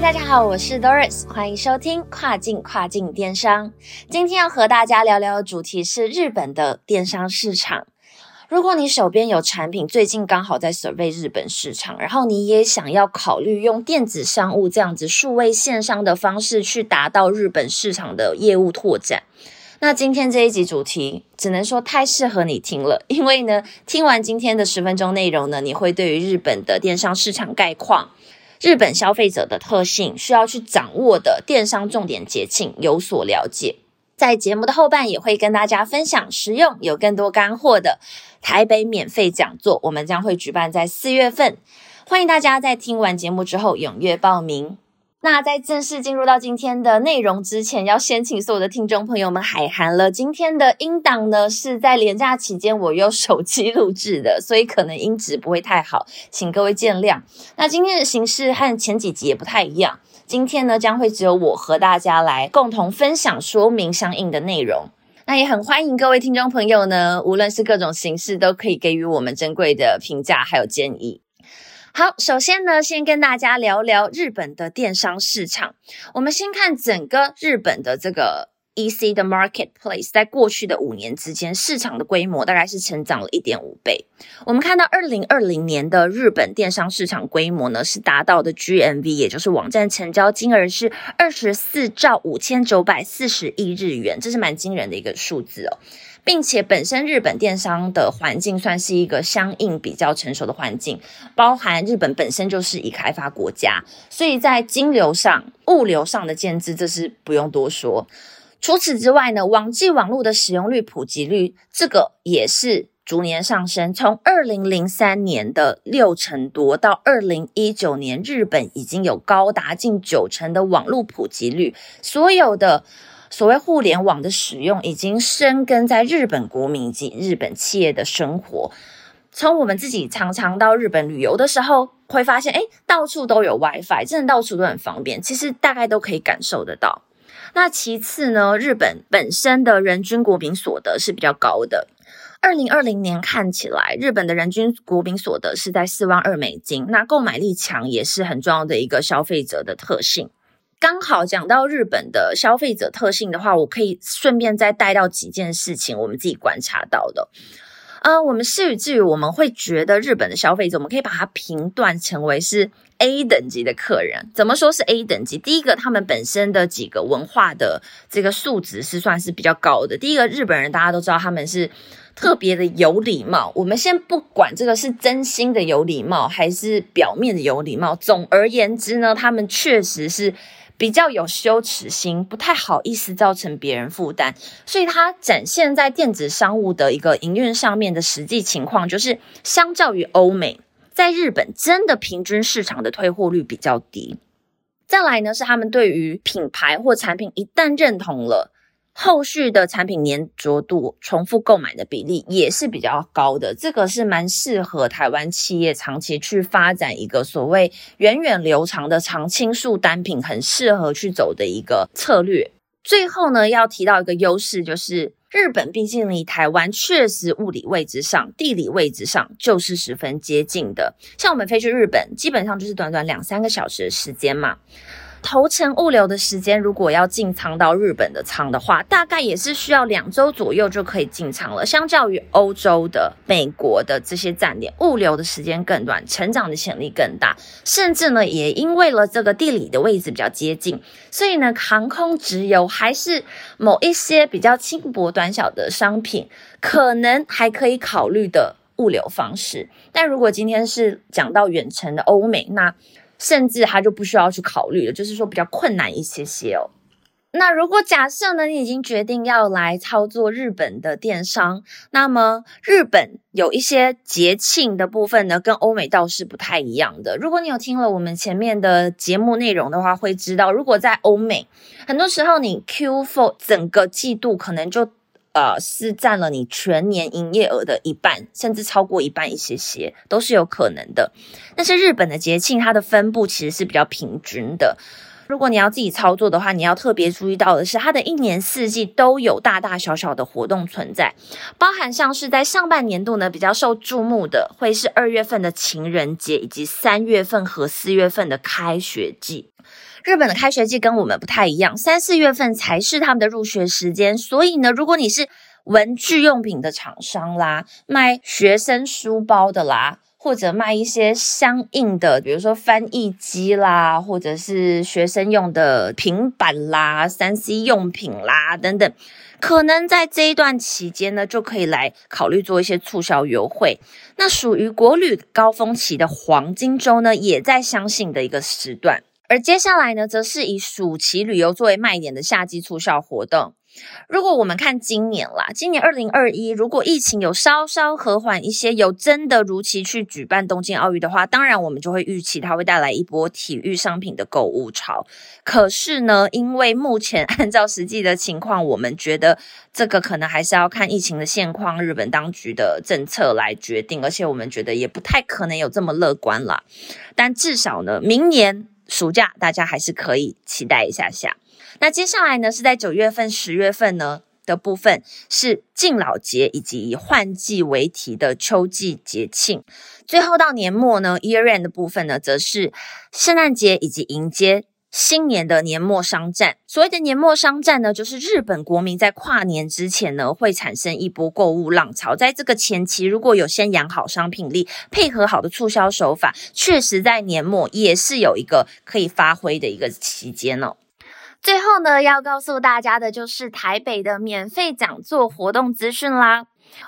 大家好，我是 Doris，欢迎收听跨境跨境电商。今天要和大家聊聊的主题是日本的电商市场。如果你手边有产品，最近刚好在 survey 日本市场，然后你也想要考虑用电子商务这样子数位线上的方式去达到日本市场的业务拓展，那今天这一集主题只能说太适合你听了，因为呢，听完今天的十分钟内容呢，你会对于日本的电商市场概况。日本消费者的特性需要去掌握的电商重点节庆有所了解，在节目的后半也会跟大家分享实用有更多干货的台北免费讲座，我们将会举办在四月份，欢迎大家在听完节目之后踊跃报名。那在正式进入到今天的内容之前，要先请所有的听众朋友们海涵了。今天的音档呢是在连假期间我用手机录制的，所以可能音质不会太好，请各位见谅。那今天的形式和前几集也不太一样，今天呢将会只有我和大家来共同分享说明相应的内容。那也很欢迎各位听众朋友呢，无论是各种形式，都可以给予我们珍贵的评价还有建议。好，首先呢，先跟大家聊聊日本的电商市场。我们先看整个日本的这个 EC 的 marketplace，在过去的五年之间，市场的规模大概是成长了一点五倍。我们看到二零二零年的日本电商市场规模呢，是达到的 GMV，也就是网站成交金额是二十四兆五千九百四十亿日元，这是蛮惊人的一个数字哦。并且本身日本电商的环境算是一个相应比较成熟的环境，包含日本本身就是已开发国家，所以在金流上、物流上的建制，这是不用多说。除此之外呢，网际网络的使用率、普及率，这个也是逐年上升。从二零零三年的六成多，到二零一九年，日本已经有高达近九成的网络普及率，所有的。所谓互联网的使用已经深根在日本国民及日本企业的生活。从我们自己常常到日本旅游的时候，会发现，哎，到处都有 WiFi，真的到处都很方便。其实大概都可以感受得到。那其次呢，日本本身的人均国民所得是比较高的。二零二零年看起来，日本的人均国民所得是在四万二美金。那购买力强也是很重要的一个消费者的特性。刚好讲到日本的消费者特性的话，我可以顺便再带到几件事情，我们自己观察到的。呃，我们事与至于我们会觉得日本的消费者，我们可以把它评断成为是 A 等级的客人。怎么说是 A 等级？第一个，他们本身的几个文化的这个素质是算是比较高的。第一个，日本人大家都知道他们是特别的有礼貌。我们先不管这个是真心的有礼貌，还是表面的有礼貌。总而言之呢，他们确实是。比较有羞耻心，不太好意思造成别人负担，所以它展现在电子商务的一个营运上面的实际情况，就是相较于欧美，在日本真的平均市场的退货率比较低。再来呢，是他们对于品牌或产品一旦认同了。后续的产品粘着度、重复购买的比例也是比较高的，这个是蛮适合台湾企业长期去发展一个所谓源远流长的常青树单品，很适合去走的一个策略。最后呢，要提到一个优势，就是日本毕竟离台湾确实物理位置上、地理位置上就是十分接近的，像我们飞去日本，基本上就是短短两三个小时的时间嘛。头程物流的时间，如果要进仓到日本的仓的话，大概也是需要两周左右就可以进仓了。相较于欧洲的、美国的这些站点，物流的时间更短，成长的潜力更大。甚至呢，也因为了这个地理的位置比较接近，所以呢，航空直邮还是某一些比较轻薄短小的商品，可能还可以考虑的物流方式。但如果今天是讲到远程的欧美，那甚至他就不需要去考虑了，就是说比较困难一些些哦。那如果假设呢，你已经决定要来操作日本的电商，那么日本有一些节庆的部分呢，跟欧美倒是不太一样的。如果你有听了我们前面的节目内容的话，会知道，如果在欧美，很多时候你 Q4 整个季度可能就呃是占了你全年营业额的一半，甚至超过一半一些些，都是有可能的。但是日本的节庆，它的分布其实是比较平均的。如果你要自己操作的话，你要特别注意到的是，它的一年四季都有大大小小的活动存在，包含像是在上半年度呢比较受注目的，会是二月份的情人节，以及三月份和四月份的开学季。日本的开学季跟我们不太一样，三四月份才是他们的入学时间，所以呢，如果你是文具用品的厂商啦，卖学生书包的啦。或者卖一些相应的，比如说翻译机啦，或者是学生用的平板啦、三 C 用品啦等等，可能在这一段期间呢，就可以来考虑做一些促销优惠。那属于国旅高峰期的黄金周呢，也在相信的一个时段。而接下来呢，则是以暑期旅游作为卖点的夏季促销活动。如果我们看今年啦，今年二零二一，如果疫情有稍稍和缓一些，有真的如期去举办东京奥运的话，当然我们就会预期它会带来一波体育商品的购物潮。可是呢，因为目前按照实际的情况，我们觉得这个可能还是要看疫情的现况、日本当局的政策来决定，而且我们觉得也不太可能有这么乐观啦。但至少呢，明年暑假大家还是可以期待一下下。那接下来呢，是在九月份、十月份呢的部分是敬老节以及以换季为题的秋季节庆。最后到年末呢，year end 的部分呢，则是圣诞节以及迎接新年的年末商战。所谓的年末商战呢，就是日本国民在跨年之前呢，会产生一波购物浪潮。在这个前期，如果有先养好商品力，配合好的促销手法，确实在年末也是有一个可以发挥的一个期间哦。最后呢，要告诉大家的就是台北的免费讲座活动资讯啦。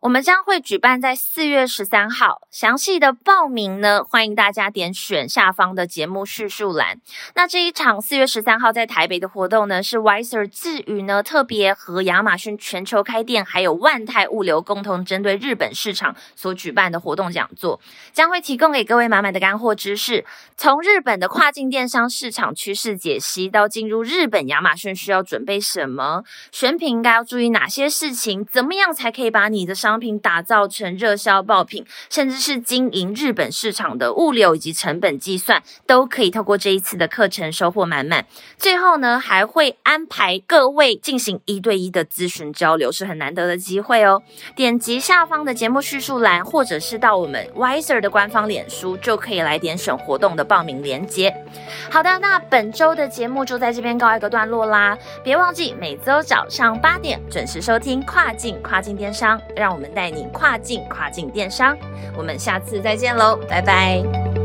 我们将会举办在四月十三号，详细的报名呢，欢迎大家点选下方的节目叙述栏。那这一场四月十三号在台北的活动呢，是 Wiser 自语呢特别和亚马逊全球开店还有万泰物流共同针对日本市场所举办的活动讲座，将会提供给各位满满的干货知识，从日本的跨境电商市场趋势解析，到进入日本亚马逊需要准备什么，选品应该要注意哪些事情，怎么样才可以把你。你的商品打造成热销爆品，甚至是经营日本市场的物流以及成本计算，都可以透过这一次的课程收获满满。最后呢，还会安排各位进行一对一的咨询交流，是很难得的机会哦。点击下方的节目叙述栏，或者是到我们 Wiser 的官方脸书，就可以来点选活动的报名链接。好的，那本周的节目就在这边告一个段落啦。别忘记每周早上八点准时收听跨境跨境电商。让我们带你跨境跨境电商，我们下次再见喽，拜拜。